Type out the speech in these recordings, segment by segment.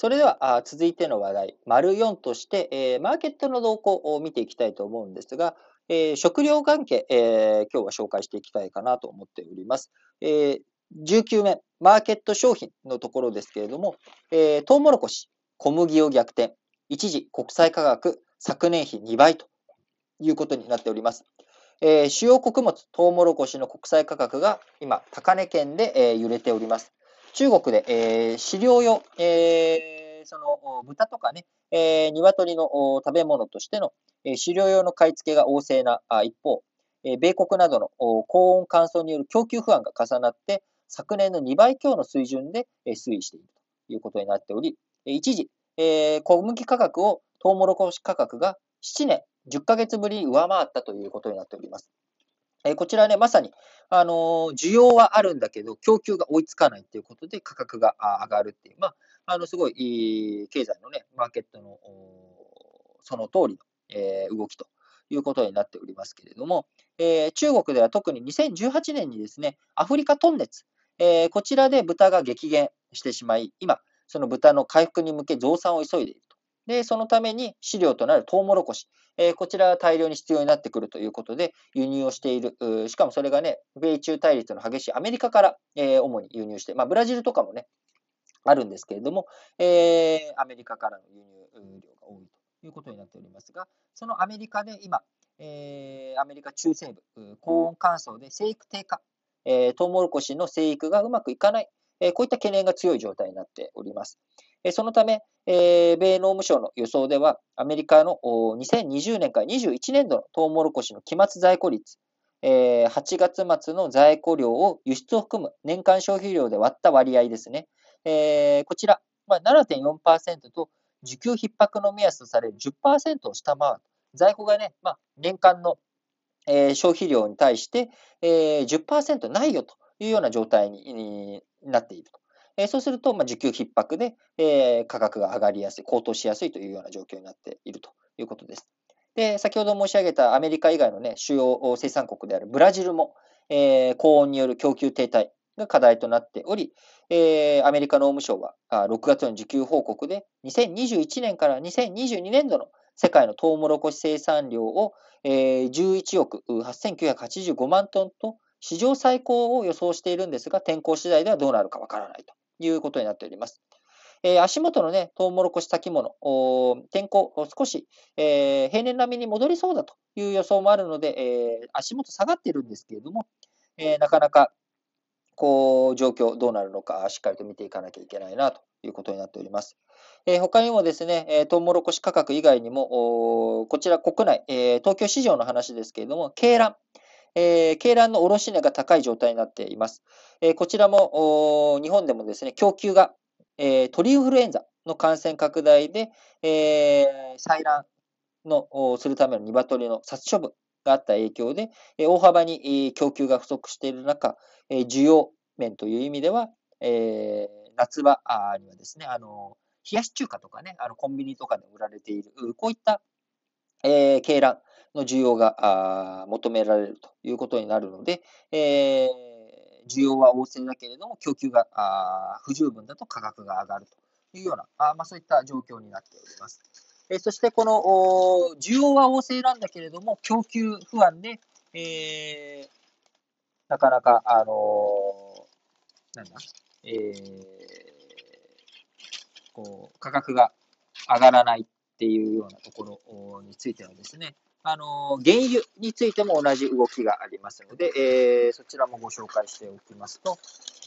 それでは続いての話題、丸4として、えー、マーケットの動向を見ていきたいと思うんですが、えー、食料関係、えー、今日は紹介していきたいかなと思っております。え、19面、マーケット商品のところですけれども、えー、トウモロコシ、小麦を逆転、一時国際価格、昨年比2倍ということになっております。え、主要穀物、トウモロコシの国際価格が今、高値圏で、え、揺れております。中国で、えー、飼料用、えー、その豚とかね、えー、鶏の食べ物としての、えー、飼料用の買い付けが旺盛な一方、えー、米国などの高温乾燥による供給不安が重なって、昨年の2倍強の水準で、えー、推移しているということになっており、一時、えー、小麦価格をトウモロコシ価格が7年10ヶ月ぶりに上回ったということになっております。えこちらね、まさに、あの需要はあるんだけど、供給が追いつかないということで価格が上がるっていう、まあ、あの、すごい、経済のね、マーケットの、その通りの、え動きということになっておりますけれども、え中国では特に2018年にですね、アフリカトンネツ、えこちらで豚が激減してしまい、今、その豚の回復に向け増産を急いでいる。で、そのために飼料となるトウモロコシ、えー、こちらは大量に必要になってくるということで、輸入をしている。しかもそれがね、米中対立の激しいアメリカから、えー、主に輸入して、まあ、ブラジルとかもね、あるんですけれども、えー、アメリカからの輸入量が多いということになっておりますが、そのアメリカで今、えー、アメリカ中西部、高温乾燥で生育低下、えー、トウモロコシの生育がうまくいかない、えー、こういった懸念が強い状態になっております。そのため、米農務省の予想では、アメリカの2020年から21年度のトウモロコシの期末在庫率、8月末の在庫量を輸出を含む年間消費量で割った割合ですね。こちら、7.4%と需給逼迫の目安とされる10%を下回る。在庫がね、まあ、年間の消費量に対して10%ないよというような状態になっていると。えそうすると、ま需給逼迫で、え価格が上がりやすい、高騰しやすいというような状況になっているということです。で、先ほど申し上げたアメリカ以外のね、主要生産国であるブラジルも、え高温による供給停滞が課題となっており、えアメリカ農務省はあ6月の需給報告で2021年から2022年度の世界のトウモロコシ生産量をえ11億8985万トンと史上最高を予想しているんですが、天候次第ではどうなるかわからないということになっております。えー、足元のね、トウモロコシ先物、天候、少し、えー、平年並みに戻りそうだという予想もあるので、えー、足元下がってるんですけれども、えなかなか、こう、状況どうなるのか、しっかりと見ていかなきゃいけないなということになっております。え他にもですね、えトウモロコシ価格以外にも、こちら国内、え東京市場の話ですけれども、鶏卵、えー、卵の卸値が高い状態になっています。えー、こちらも、日本でもですね、供給が、えー、鳥インフルエンザの感染拡大で、えー、採卵のするための鶏の殺処分があった影響で、えー、大幅に供給が不足している中、えー、需要面という意味では、えー、夏場にはですね、あの冷やし中華とかね、あのコンビニとかで売られている、こういった、えー、鶏卵、の需要が求められるということになるので、えー、需要は旺盛だけれども、供給が不十分だと価格が上がるというような、あまあ、そういった状況になっております。えそして、この需要は旺盛なんだけれども、供給不安で、えー、なかなか、あのー、なんだ、えー、こう価格が上がらないっていうようなところについてはですね、あの、原油についても同じ動きがありますので、えー、そちらもご紹介しておきますと、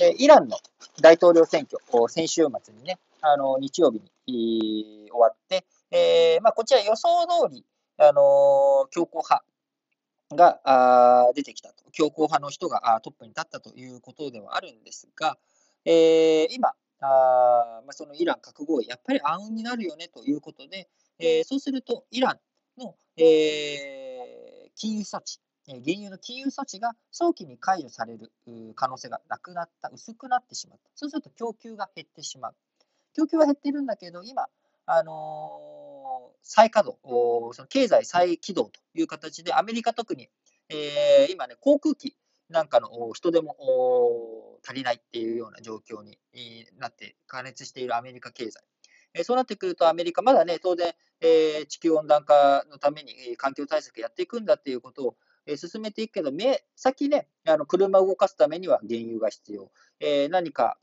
えー、イランの大統領選挙、先週末にね、あの、日曜日に終わって、えー、まあ、こちら予想通り、あの強硬派が出てきたと、強硬派の人があトップに立ったということではあるんですが、え、今、あまあ、そのイラン核合意、やっぱり暗雲になるよねということで、えー、そうすると、イランの、えー、金融措置、原油の金融措置が早期に解除される可能性がなくなった、薄くなってしまった。そうすると供給が減ってしまう。供給は減ってるんだけど、今、あのー、再稼働、その経済再起動という形で、アメリカ特に、えー、今ね、航空機なんかの人手も足りないっていうような状況になって、加熱しているアメリカ経済。えそうなってくると、アメリカ、まだね、当然、え地球温暖化のために環境対策やっていくんだっていうことを、進めていくけど、目先ね、あの車を動かすためには原油が必要。え何か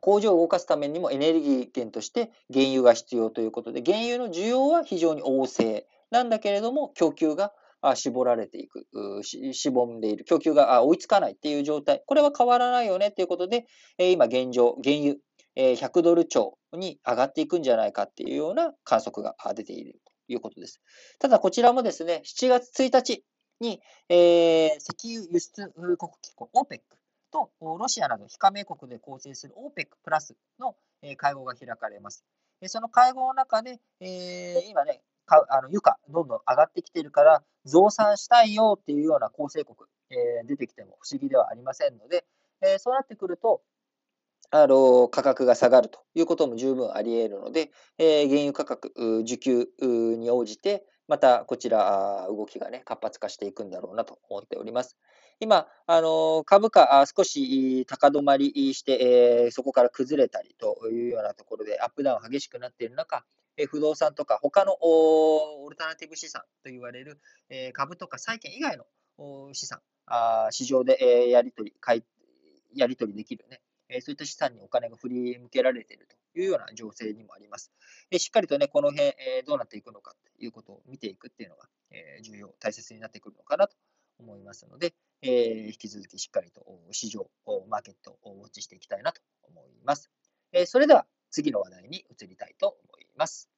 工場を動かすためにもエネルギー源として原油が必要ということで、原油の需要は非常に旺盛。なんだけれども、供給が絞られていく、しぼんでいる、供給が追いつかないっていう状態、これは変わらないよねっていうことで、今現状、原油、100ドル超に上がっていくんじゃないかっていうような観測が出ているということです。ただこちらもですね、7月1日に、えー、石油輸出国機構 OPEC とロシアなど非加盟国で構成する OPEC プラスの会合が開かれます。その会合の中で、えー、今ね、あの油価どんどん上がってきてるから、増産したいよっていうような構成国、えー、出てきても不思議ではありませんので、えー、そうなってくると、あの価格が下がるということも十分あり得るので、えー、原油価格、需給に応じて、またこちら、動きがね、活発化していくんだろうなと思っております。今、あの株価、少し高止まりして、えー、そこから崩れたりというようなところで、アップダウン激しくなっている中、え不動産とか他のオルタナティブ資産と言われる、え株とか債券以外の資産、あ市場で、えやり取り、買い、やり取りできるね、えそういった資産にお金が振り向けられているというような情勢にもあります。えしっかりとね、この辺、えどうなっていくのかということを見ていくっていうのが、え重要、大切になってくるのかなと思いますので、えー、引き続きしっかりと市場、マーケットをウォッチしていきたいなと思います。え、それでは次の話題に移りたいと思います。